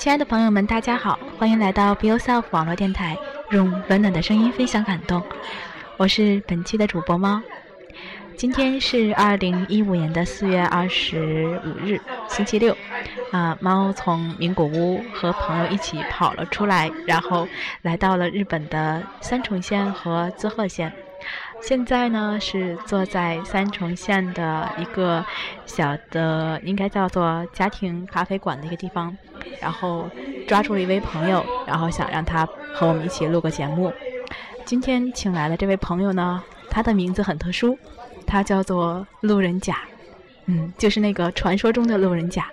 亲爱的朋友们，大家好，欢迎来到 Be Yourself 网络电台，用温暖的声音分享感动。我是本期的主播猫。今天是二零一五年的四月二十五日，星期六。啊，猫从名古屋和朋友一起跑了出来，然后来到了日本的三重县和滋贺县。现在呢，是坐在三重县的一个小的，应该叫做家庭咖啡馆的一个地方，然后抓住了一位朋友，然后想让他和我们一起录个节目。今天请来的这位朋友呢，他的名字很特殊，他叫做路人甲，嗯，就是那个传说中的路人甲。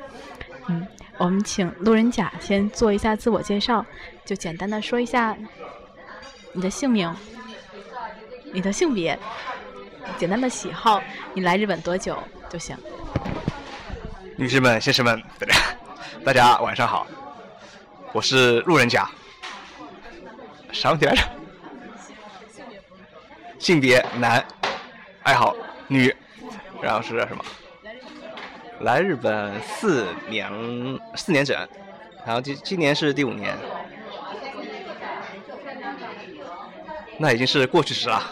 嗯，我们请路人甲先做一下自我介绍，就简单的说一下你的姓名。你的性别，简单的喜好，你来日本多久就行。女士们、先生们，大 家大家晚上好，我是路人甲。啥问题来着？性别男，爱好女，然后是什么？来日本四年四年整，然后今今年是第五年。那已经是过去时了。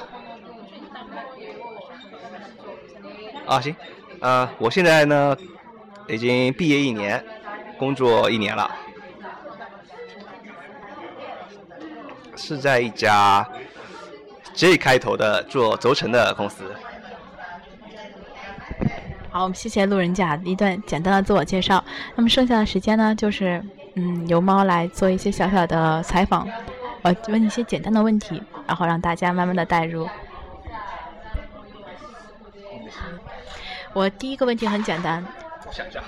啊，行，呃，我现在呢已经毕业一年，工作一年了，是在一家 J 开头的做轴承的公司。好，我们谢谢路人甲一段简单的自我介绍。那么剩下的时间呢，就是嗯，由猫来做一些小小的采访，呃，问一些简单的问题。然后让大家慢慢的带入。我第一个问题很简单，我想一下，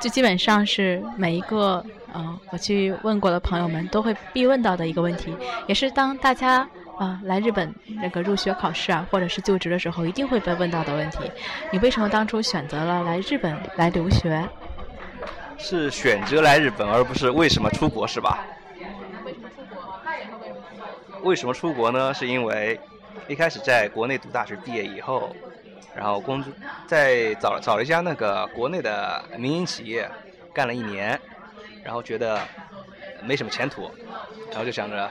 就基本上是每一个嗯，我去问过的朋友们都会必问到的一个问题，也是当大家啊来日本那个入学考试啊，或者是就职的时候一定会被问到的问题。你为什么当初选择了来日本来留学？是选择来日本，而不是为什么出国，是吧？为什么出国呢？是因为一开始在国内读大学毕业以后，然后工作在找找了一家那个国内的民营企业，干了一年，然后觉得没什么前途，然后就想着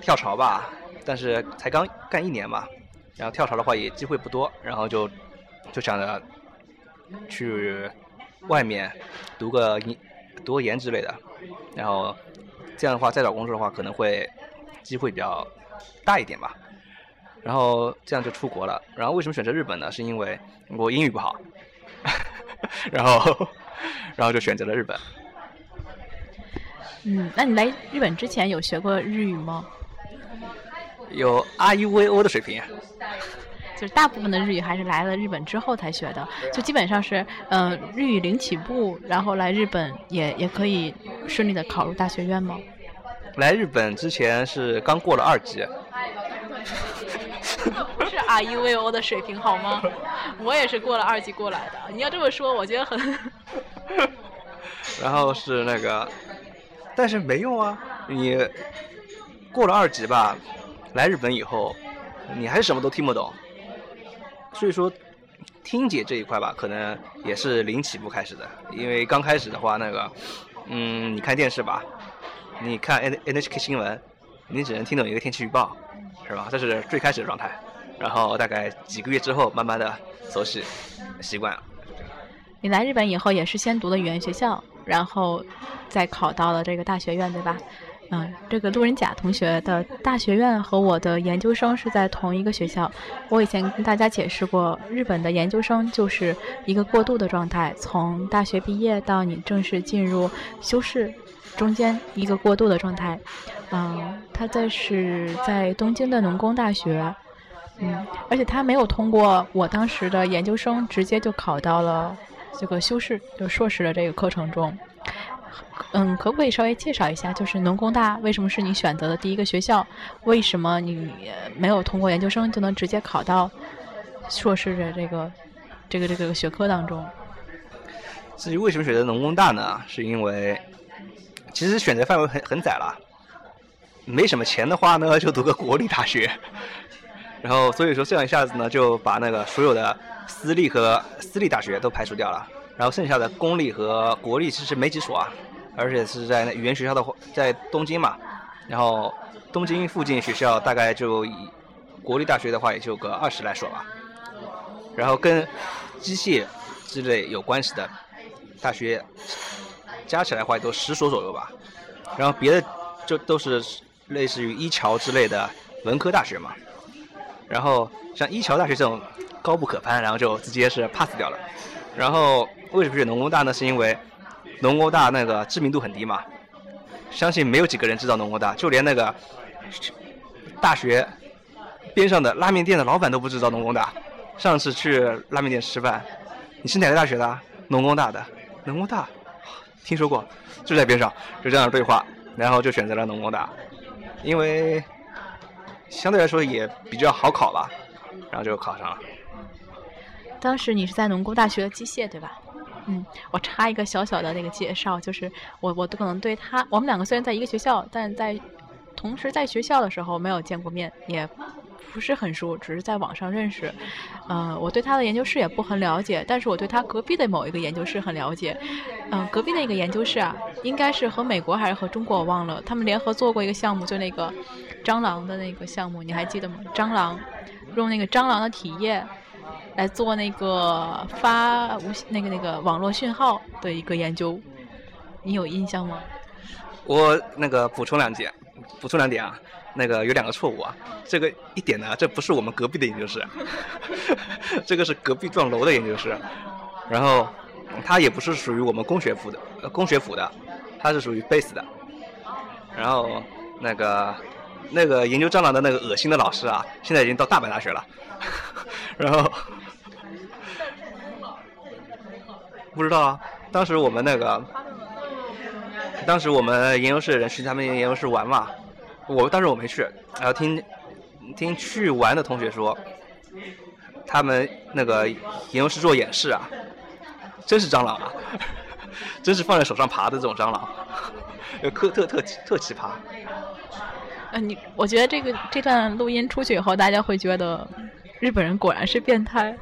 跳槽吧。但是才刚干一年嘛，然后跳槽的话也机会不多，然后就就想着去外面读个读个研之类的，然后这样的话再找工作的话可能会。机会比较大一点吧，然后这样就出国了。然后为什么选择日本呢？是因为我英语不好，然后 然后就选择了日本。嗯，那你来日本之前有学过日语吗？有 R U V O 的水平。就是大部分的日语还是来了日本之后才学的，就基本上是呃日语零起步，然后来日本也也可以顺利的考入大学院吗？来日本之前是刚过了二级，不 是 R U V O 的水平好吗？我也是过了二级过来的。你要这么说，我觉得很。然后是那个，但是没用啊！你过了二级吧，来日本以后，你还是什么都听不懂。所以说，听解这一块吧，可能也是零起步开始的。因为刚开始的话，那个，嗯，你看电视吧。你看 N N H K 新闻，你只能听懂一个天气预报，是吧？这是最开始的状态。然后大概几个月之后，慢慢的熟悉习惯了。你来日本以后也是先读的语言学校，然后再考到了这个大学院，对吧？嗯，这个路人甲同学的大学院和我的研究生是在同一个学校。我以前跟大家解释过，日本的研究生就是一个过渡的状态，从大学毕业到你正式进入修士。中间一个过渡的状态，嗯，他在是在东京的农工大学，嗯，而且他没有通过我当时的研究生，直接就考到了这个修士，就硕士的这个课程中。嗯，可不可以稍微介绍一下，就是农工大为什么是你选择的第一个学校？为什么你没有通过研究生就能直接考到硕士的这个这个这个学科当中？至于为什么选择农工大呢？是因为。其实选择范围很很窄了，没什么钱的话呢，就读个国立大学，然后所以说这样一下子呢，就把那个所有的私立和私立大学都排除掉了，然后剩下的公立和国立其实没几所啊，而且是在语言学校的，在东京嘛，然后东京附近学校大概就以国立大学的话也就个二十来所吧，然后跟机械之类有关系的大学加起来的话也都十所左右吧，然后别的就都是类似于一桥之类的文科大学嘛，然后像一桥大学这种高不可攀，然后就直接是 pass 掉了。然后为什么选农工大呢？是因为农工大那个知名度很低嘛，相信没有几个人知道农工大，就连那个大学边上的拉面店的老板都不知道农工大。上次去拉面店吃饭，你是哪个大学的？农工大的，农工大，听说过，就在边上，就这样对话，然后就选择了农工大，因为相对来说也比较好考吧，然后就考上了。当时你是在农工大学的机械对吧？嗯，我插一个小小的那个介绍，就是我我可能对他，我们两个虽然在一个学校，但在同时在学校的时候没有见过面，也不是很熟，只是在网上认识。呃，我对他的研究室也不很了解，但是我对他隔壁的某一个研究室很了解。嗯，隔壁那个研究室啊，应该是和美国还是和中国我忘了，他们联合做过一个项目，就那个蟑螂的那个项目，你还记得吗？蟑螂用那个蟑螂的体液。来做那个发无那个那个网络讯号的一个研究，你有印象吗？我那个补充两点，补充两点啊，那个有两个错误啊。这个一点呢，这不是我们隔壁的研究室，这个是隔壁幢楼的研究室。然后它也不是属于我们工学府的，工学府的，它是属于 base 的。然后那个那个研究蟑螂的那个恶心的老师啊，现在已经到大阪大学了。然后。不知道啊，当时我们那个，当时我们研究室的人去他们研究室玩嘛，我当时我没去，然后听听去玩的同学说，他们那个研究室做演示啊，真是蟑螂啊，真是放在手上爬的这种蟑螂，特特特特奇葩。嗯，你我觉得这个这段录音出去以后，大家会觉得日本人果然是变态。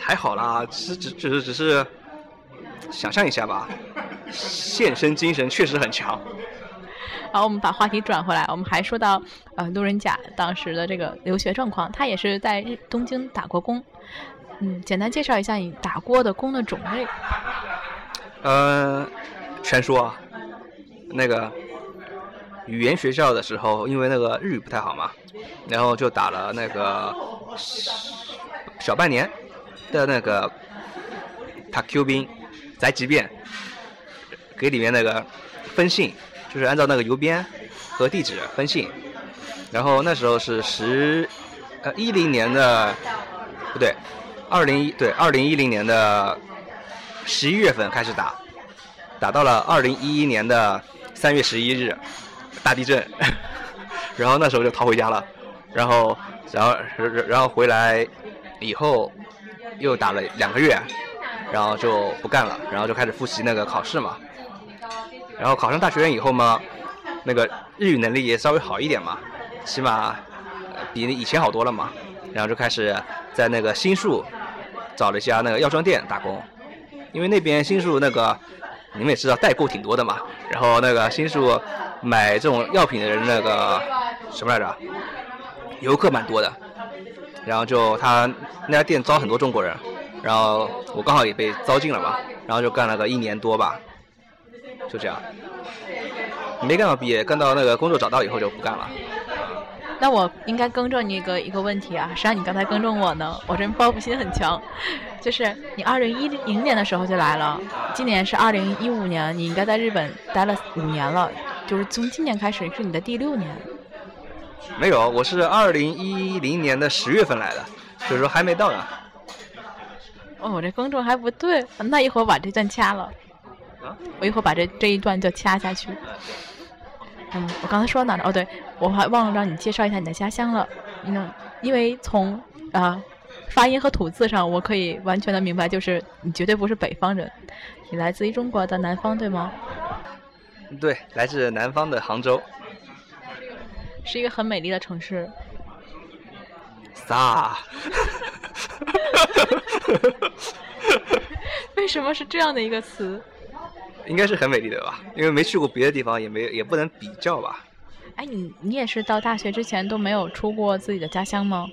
还好啦，只只只是只是想象一下吧，献身精神确实很强。好，我们把话题转回来，我们还说到呃路人甲当时的这个留学状况，他也是在日东京打过工。嗯，简单介绍一下你打过的工的种类。呃，全说啊，那个语言学校的时候，因为那个日语不太好嘛，然后就打了那个小半年。的那个他 Q 兵宅急便给里面那个分信，就是按照那个邮编和地址分信。然后那时候是十呃一零年的不对，二零一对二零一零年的十一月份开始打，打到了二零一一年的三月十一日大地震，然后那时候就逃回家了。然后然后然后回来以后。又打了两个月，然后就不干了，然后就开始复习那个考试嘛。然后考上大学院以后嘛，那个日语能力也稍微好一点嘛，起码比以前好多了嘛。然后就开始在那个新宿找了一家那个药妆店打工，因为那边新宿那个你们也知道代购挺多的嘛。然后那个新宿买这种药品的人那个什么来着，游客蛮多的。然后就他那家店招很多中国人，然后我刚好也被招进了嘛，然后就干了个一年多吧，就这样，没干到毕业，干到那个工作找到以后就不干了。那我应该更正你一个一个问题啊，谁让你刚才更正我呢？我这人报复心很强，就是你二零一零年的时候就来了，今年是二零一五年，你应该在日本待了五年了，就是从今年开始是你的第六年。没有，我是二零一零年的十月份来的，所以说还没到呢。哦，我这更正还不对，那一会儿把这段掐了。啊？我一会儿把这这一段就掐下去。嗯，我刚才说哪了？哦，对，我还忘了让你介绍一下你的家乡了。嗯，因为从啊发音和吐字上，我可以完全的明白，就是你绝对不是北方人，你来自于中国的南方，对吗？对，来自南方的杭州。是一个很美丽的城市。撒。为什么是这样的一个词？应该是很美丽的吧？因为没去过别的地方，也没也不能比较吧。哎，你你也是到大学之前都没有出过自己的家乡吗？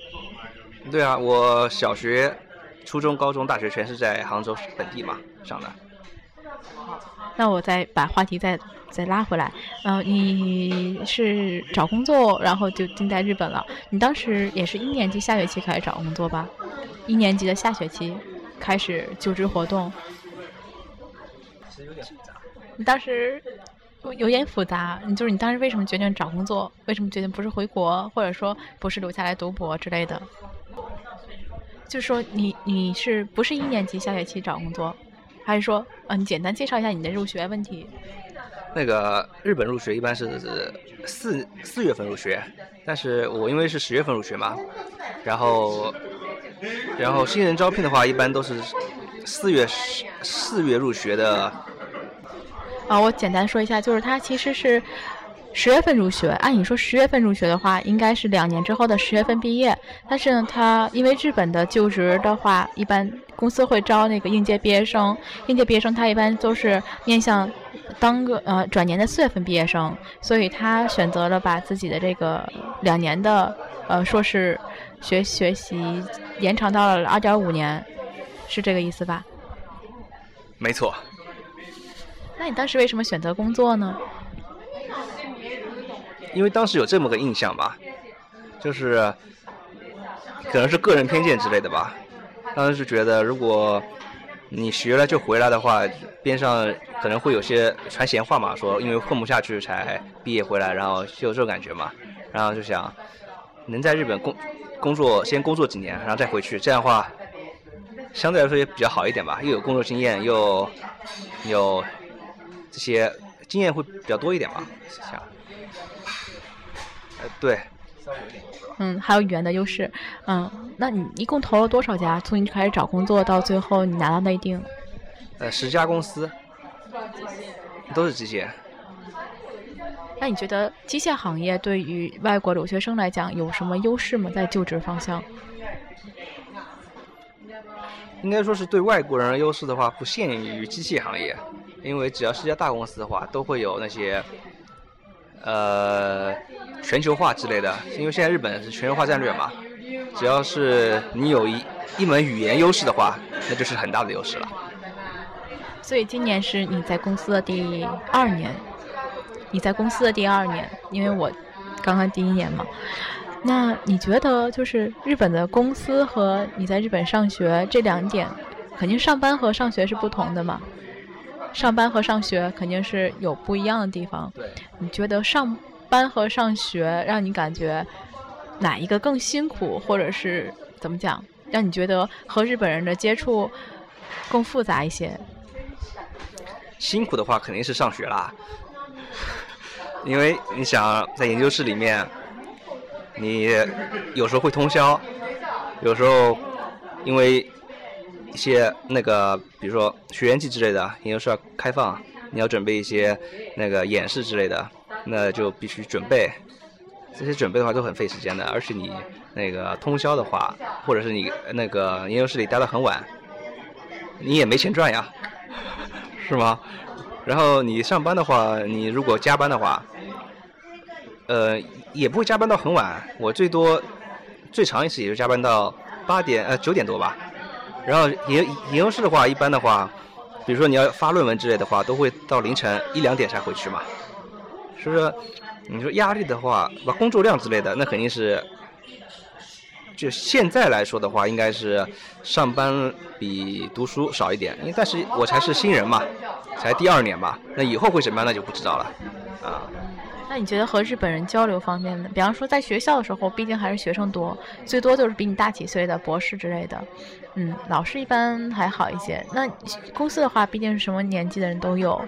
对啊，我小学、初中、高中、大学全是在杭州本地嘛上的。那我再把话题再再拉回来，嗯、你是找工作，然后就定在日本了。你当时也是一年级下学期开始找工作吧？一年级的下学期开始就职活动。其实有点复杂。你当时有有点复杂，你就是你当时为什么决定找工作？为什么决定不是回国，或者说不是留下来读博之类的？就是说你你是不是一年级下学期找工作，还是说，呃，你简单介绍一下你的入学问题？那个日本入学一般是四四月份入学，但是我因为是十月份入学嘛，然后然后新人招聘的话，一般都是四月四月入学的。啊，我简单说一下，就是他其实是十月份入学。按理说十月份入学的话，应该是两年之后的十月份毕业。但是呢，他因为日本的就职的话，一般公司会招那个应届毕业生，应届毕业生他一般都是面向当个呃转年的四月份毕业生，所以他选择了把自己的这个两年的呃硕士学学习延长到了二点五年，是这个意思吧？没错。那你当时为什么选择工作呢？因为当时有这么个印象吧，就是可能是个人偏见之类的吧。当时是觉得，如果你学了就回来的话，边上可能会有些传闲话嘛，说因为混不下去才毕业回来，然后就有这种感觉嘛。然后就想能在日本工工作，先工作几年，然后再回去，这样的话相对来说也比较好一点吧，又有工作经验，又有这些经验会比较多一点吧，想。呃，对，嗯，还有语言的优势。嗯，那你一共投了多少家？从你开始找工作到最后你拿到内定？呃，十家公司，都是机械。那你觉得机械行业对于外国留学生来讲有什么优势吗？在就职方向？应该说是对外国人的优势的话，不限于机械行业，因为只要是家大公司的话，都会有那些。呃，全球化之类的，因为现在日本是全球化战略嘛，只要是你有一一门语言优势的话，那就是很大的优势了。所以今年是你在公司的第二年，你在公司的第二年，因为我刚刚第一年嘛。那你觉得就是日本的公司和你在日本上学这两点，肯定上班和上学是不同的嘛？上班和上学肯定是有不一样的地方。对，你觉得上班和上学让你感觉哪一个更辛苦，或者是怎么讲，让你觉得和日本人的接触更复杂一些？辛苦的话肯定是上学啦，因为你想在研究室里面，你有时候会通宵，有时候因为。一些那个，比如说学员季之类的，研究室要开放，你要准备一些那个演示之类的，那就必须准备。这些准备的话都很费时间的，而且你那个通宵的话，或者是你那个研究室里待到很晚，你也没钱赚呀，是吗？然后你上班的话，你如果加班的话，呃，也不会加班到很晚，我最多最长一次也就加班到八点呃九点多吧。然后研研究室的话，一般的话，比如说你要发论文之类的话，都会到凌晨一两点才回去嘛。所以说，你说压力的话，把工作量之类的，那肯定是，就现在来说的话，应该是上班比读书少一点。因为但是我才是新人嘛，才第二年嘛，那以后会怎么样，那就不知道了，啊。那你觉得和日本人交流方面呢？比方说在学校的时候，毕竟还是学生多，最多就是比你大几岁的博士之类的。嗯，老师一般还好一些。那公司的话，毕竟是什么年纪的人都有，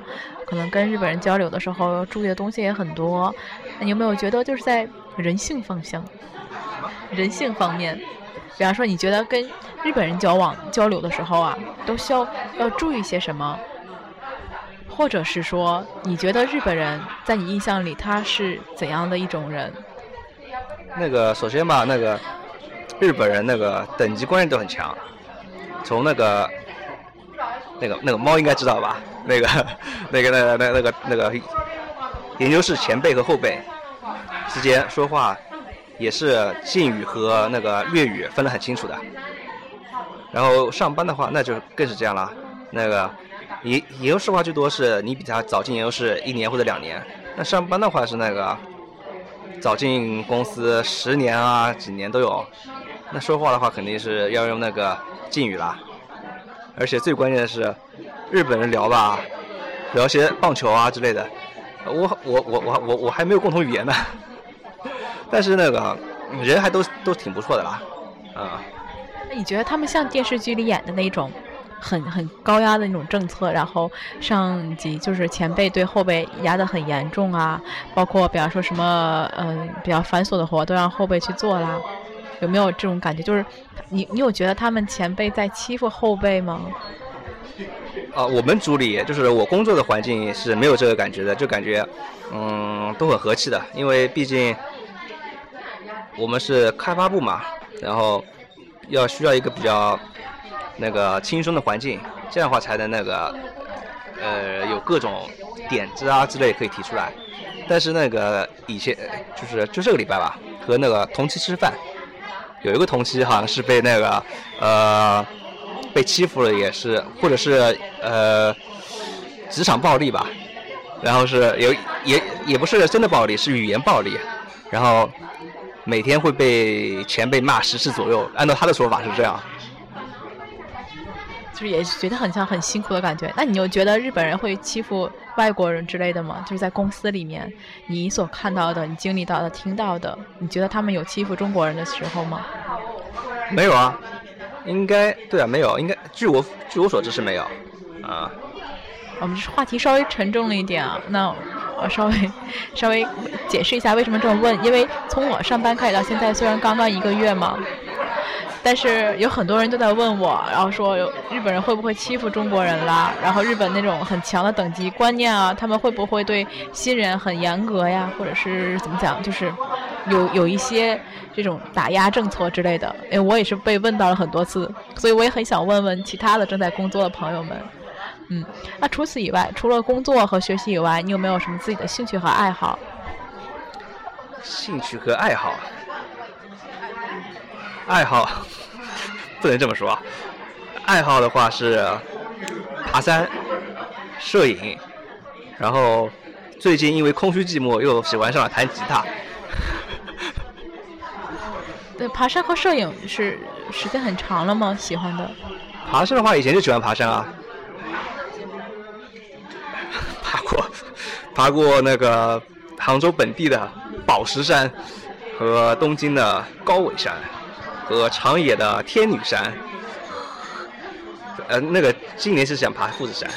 可能跟日本人交流的时候，注意的东西也很多。那有没有觉得就是在人性方向、人性方面，比方说你觉得跟日本人交往交流的时候啊，都需要要注意些什么？或者是说，你觉得日本人在你印象里他是怎样的一种人？那个首先吧，那个日本人那个等级观念都很强。从那个那个那个猫应该知道吧？那个那个那个那那个那个研究室前辈和后辈之间说话也是敬语和那个粤语分得很清楚的。然后上班的话，那就更是这样了。那个研研究室话最多是你比他早进研究室一年或者两年，那上班的话是那个早进公司十年啊几年都有。那说话的话肯定是要用那个敬语啦。而且最关键的是，日本人聊吧，聊些棒球啊之类的，我我我我我我还没有共同语言呢。但是那个人还都都挺不错的啦，啊。那你觉得他们像电视剧里演的那种，很很高压的那种政策，然后上级就是前辈对后辈压得很严重啊？包括比方说什么嗯比较繁琐的活都让后辈去做啦？有没有这种感觉？就是你你有觉得他们前辈在欺负后辈吗？啊，我们组里就是我工作的环境是没有这个感觉的，就感觉嗯都很和气的，因为毕竟我们是开发部嘛，然后。要需要一个比较那个轻松的环境，这样的话才能那个呃有各种点子啊之类可以提出来。但是那个以前就是就这个礼拜吧，和那个同期吃饭，有一个同期好像是被那个呃被欺负了，也是或者是呃职场暴力吧，然后是有也也不是真的暴力，是语言暴力，然后。每天会被前辈骂十次左右，按照他的说法是这样，就是也觉得很像很辛苦的感觉。那你有觉得日本人会欺负外国人之类的吗？就是在公司里面，你所看到的、你经历到的、听到的，你觉得他们有欺负中国人的时候吗？没有啊，应该对啊，没有，应该据我据我所知是没有，啊。我们话题稍微沉重了一点啊，那。我稍微稍微解释一下为什么这么问，因为从我上班开始到现在，虽然刚刚一个月嘛，但是有很多人都在问我，然后说日本人会不会欺负中国人啦？然后日本那种很强的等级观念啊，他们会不会对新人很严格呀？或者是怎么讲，就是有有一些这种打压政策之类的。因为我也是被问到了很多次，所以我也很想问问其他的正在工作的朋友们。嗯，那除此以外，除了工作和学习以外，你有没有什么自己的兴趣和爱好？兴趣和爱好，爱好 不能这么说。爱好的话是爬山、摄影，然后最近因为空虚寂寞，又喜欢上了弹吉他。对，爬山和摄影是时间很长了吗？喜欢的？爬山的话，以前就喜欢爬山啊。爬过那个杭州本地的宝石山，和东京的高尾山，和长野的天女山。呃，那个今年是想爬富士山。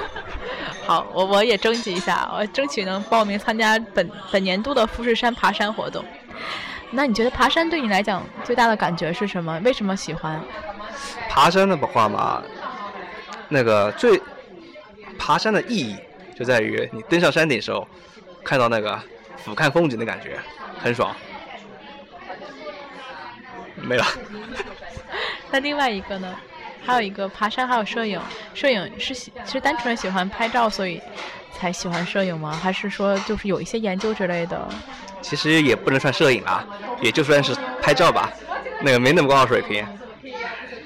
好，我我也征集一下，我争取能报名参加本本年度的富士山爬山活动。那你觉得爬山对你来讲最大的感觉是什么？为什么喜欢？爬山的话嘛，那个最爬山的意义。就在于你登上山顶时候，看到那个俯瞰风景的感觉，很爽。没了。那另外一个呢？还有一个爬山，还有摄影。摄影是喜是单纯的喜欢拍照，所以才喜欢摄影吗？还是说就是有一些研究之类的？其实也不能算摄影啦，也就算是拍照吧。那个没那么高的水平，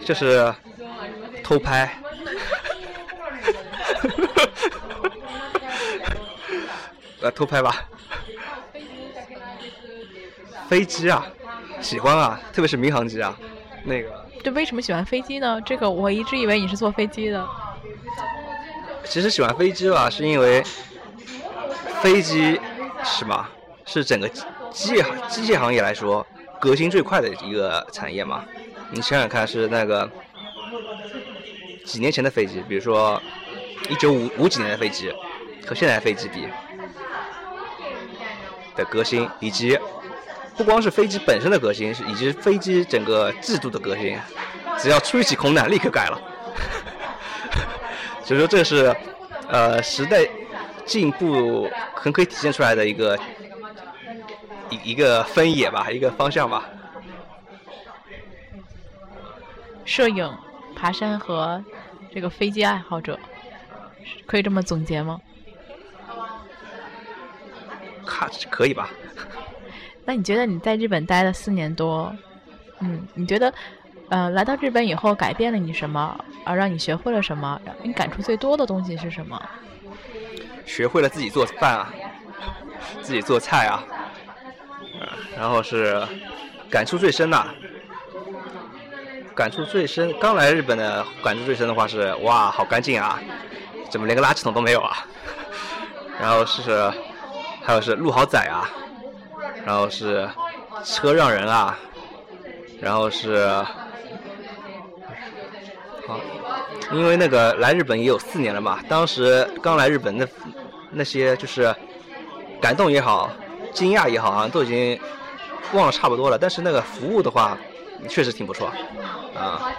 就是偷拍。呃，偷拍吧。飞机啊，喜欢啊，特别是民航机啊，那个。对，为什么喜欢飞机呢？这个我一直以为你是坐飞机的。其实喜欢飞机吧，是因为飞机是吧，是整个机械机械行业来说革新最快的一个产业嘛。你想想看，是那个几年前的飞机，比如说一九五五几年的飞机，和现在的飞机比。的革新，以及不光是飞机本身的革新，是以及飞机整个制度的革新，只要吹起空难，立刻改了。所以说，这是呃时代进步很可以体现出来的一个一一个分野吧，一个方向吧。摄影、爬山和这个飞机爱好者，可以这么总结吗？看可以吧？那你觉得你在日本待了四年多，嗯，你觉得，呃，来到日本以后改变了你什么？而让你学会了什么？让你感触最多的东西是什么？学会了自己做饭啊，自己做菜啊，然后是感触最深的，感触最深。刚来日本的感触最深的话是，哇，好干净啊，怎么连个垃圾桶都没有啊？然后是，还有是路好窄啊。然后是车让人啊，然后是好，因为那个来日本也有四年了嘛，当时刚来日本那那些就是感动也好，惊讶也好，好像都已经忘了差不多了。但是那个服务的话，确实挺不错啊。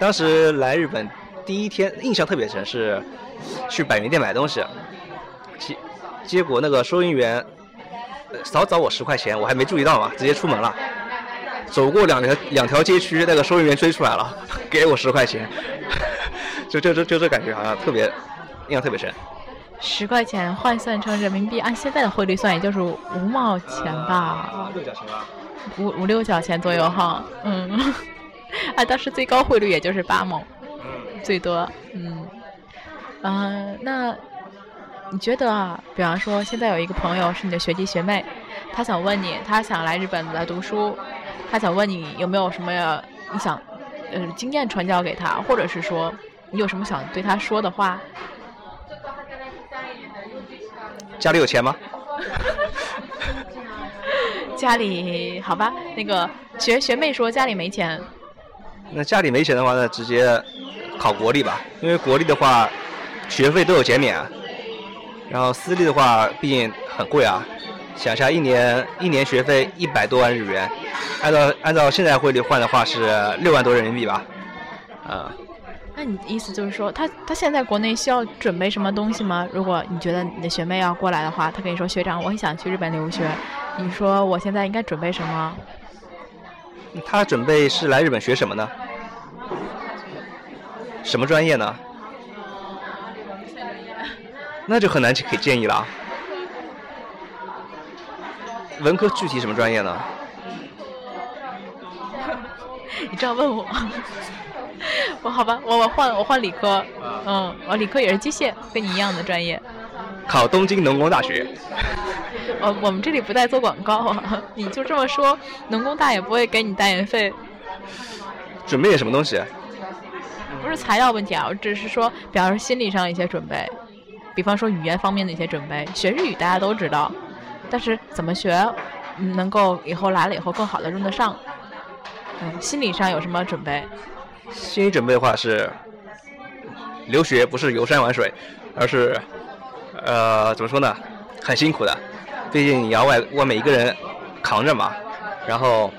当时来日本第一天印象特别深，是去百元店买东西，结结果那个收银员。少找我十块钱，我还没注意到嘛，直接出门了。走过两条两条街区，那个收银员追出来了，给我十块钱。就就就就这感觉好像特别印象特别深。十块钱换算成人民币，按现在的汇率算，也就是五毛钱吧。六角钱吧。五五六角钱左右哈，嗯。啊，当时最高汇率也就是八毛，嗯，最多，嗯。嗯，那。你觉得啊，比方说现在有一个朋友是你的学弟学妹，他想问你，他想来日本来读书，他想问你有没有什么你想，呃，经验传教给他，或者是说你有什么想对他说的话？家里有钱吗？家里好吧，那个学学妹说家里没钱。那家里没钱的话，那直接考国立吧，因为国立的话学费都有减免。然后私立的话，毕竟很贵啊，想下一年一年学费一百多万日元，按照按照现在汇率换的话是六万多人民币吧，啊。那你意思就是说，他他现在国内需要准备什么东西吗？如果你觉得你的学妹要过来的话，他跟你说学长，我很想去日本留学，你说我现在应该准备什么？他准备是来日本学什么呢？什么专业呢？那就很难给建议了。文科具体什么专业呢？你这样问我，我好吧，我我换我换理科，嗯，我理科也是机械，跟你一样的专业。考东京农工大学。我 我们这里不带做广告啊，你就这么说，农工大也不会给你代言费。准备点什么东西？不是材料问题啊，我只是说，比方说心理上一些准备。比方说语言方面的一些准备，学日语大家都知道，但是怎么学，能够以后来了以后更好的用得上，嗯，心理上有什么准备？心理准备的话是，留学不是游山玩水，而是，呃，怎么说呢，很辛苦的，毕竟你要外外面一个人扛着嘛，然后，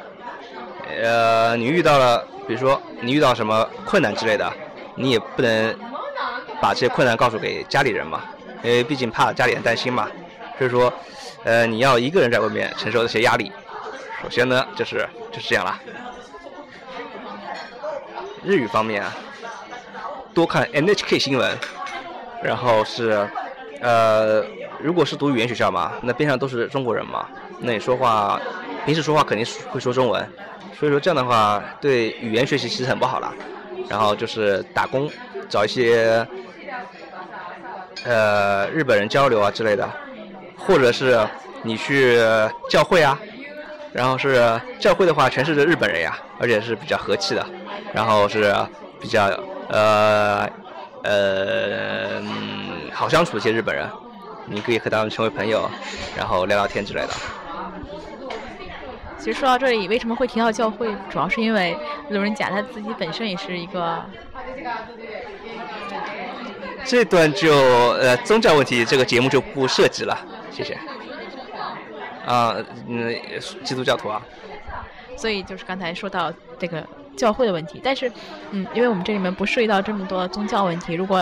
呃，你遇到了，比如说你遇到什么困难之类的，你也不能。把这些困难告诉给家里人嘛，因为毕竟怕家里人担心嘛，所以说，呃，你要一个人在外面承受这些压力。首先呢，就是就是这样啦。日语方面啊，多看 NHK 新闻，然后是，呃，如果是读语言学校嘛，那边上都是中国人嘛，那你说话，平时说话肯定会说中文，所以说这样的话对语言学习其实很不好了。然后就是打工，找一些。呃，日本人交流啊之类的，或者是你去教会啊，然后是教会的话，全是日本人呀，而且是比较和气的，然后是比较呃呃好相处一些日本人，你可以和他们成为朋友，然后聊聊天之类的。其实说到这里，为什么会提到教会？主要是因为路人甲他自己本身也是一个。这段就呃宗教问题，这个节目就不涉及了，谢谢。啊，嗯，基督教徒啊。所以就是刚才说到这个教会的问题，但是，嗯，因为我们这里面不涉及到这么多宗教问题，如果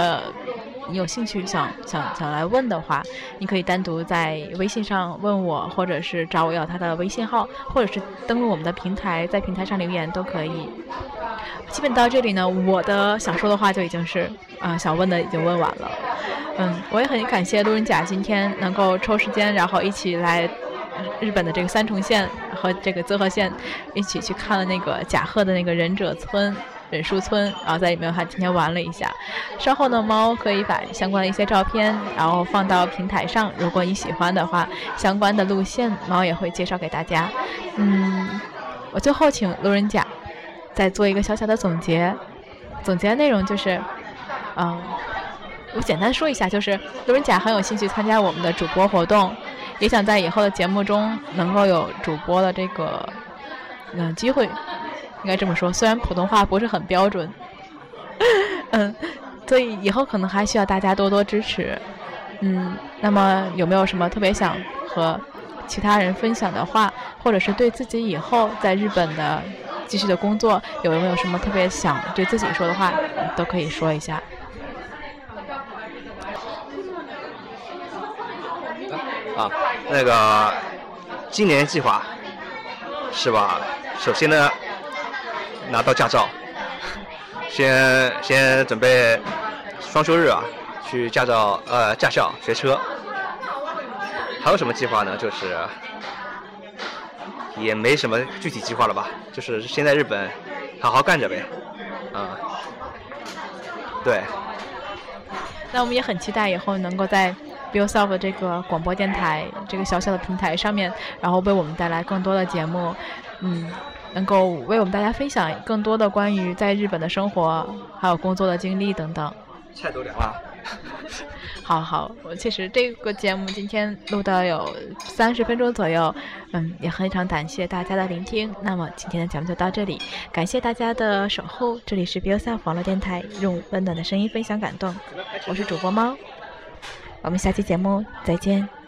你有兴趣想想想来问的话，你可以单独在微信上问我，或者是找我要他的微信号，或者是登录我们的平台，在平台上留言都可以。基本到这里呢，我的想说的话就已经是，嗯，想问的已经问完了。嗯，我也很感谢路人甲今天能够抽时间，然后一起来日本的这个三重县和这个泽河县一起去看了那个甲贺的那个忍者村。忍术村，然后在里面还今天玩了一下。稍后呢，猫可以把相关的一些照片，然后放到平台上。如果你喜欢的话，相关的路线猫也会介绍给大家。嗯，我最后请路人甲再做一个小小的总结。总结的内容就是，嗯，我简单说一下，就是路人甲很有兴趣参加我们的主播活动，也想在以后的节目中能够有主播的这个嗯机会。应该这么说，虽然普通话不是很标准，嗯，所以以后可能还需要大家多多支持，嗯，那么有没有什么特别想和其他人分享的话，或者是对自己以后在日本的继续的工作有没有什么特别想对自己说的话，都可以说一下。啊，那个今年计划是吧？首先呢。拿到驾照，先先准备双休日啊，去驾照呃驾校学车。还有什么计划呢？就是也没什么具体计划了吧，就是先在日本好好干着呗，啊，对。那我们也很期待以后能够在 Bill Self 这个广播电台这个小小的平台上面，然后为我们带来更多的节目，嗯。能够为我们大家分享更多的关于在日本的生活，还有工作的经历等等。菜都凉了。好 好，我其实这个节目今天录的有三十分钟左右，嗯，也非常感谢大家的聆听。那么今天的节目就到这里，感谢大家的守候。这里是 b i l s e l f 网络电台，用温暖的声音分享感动。我是主播猫，我们下期节目再见。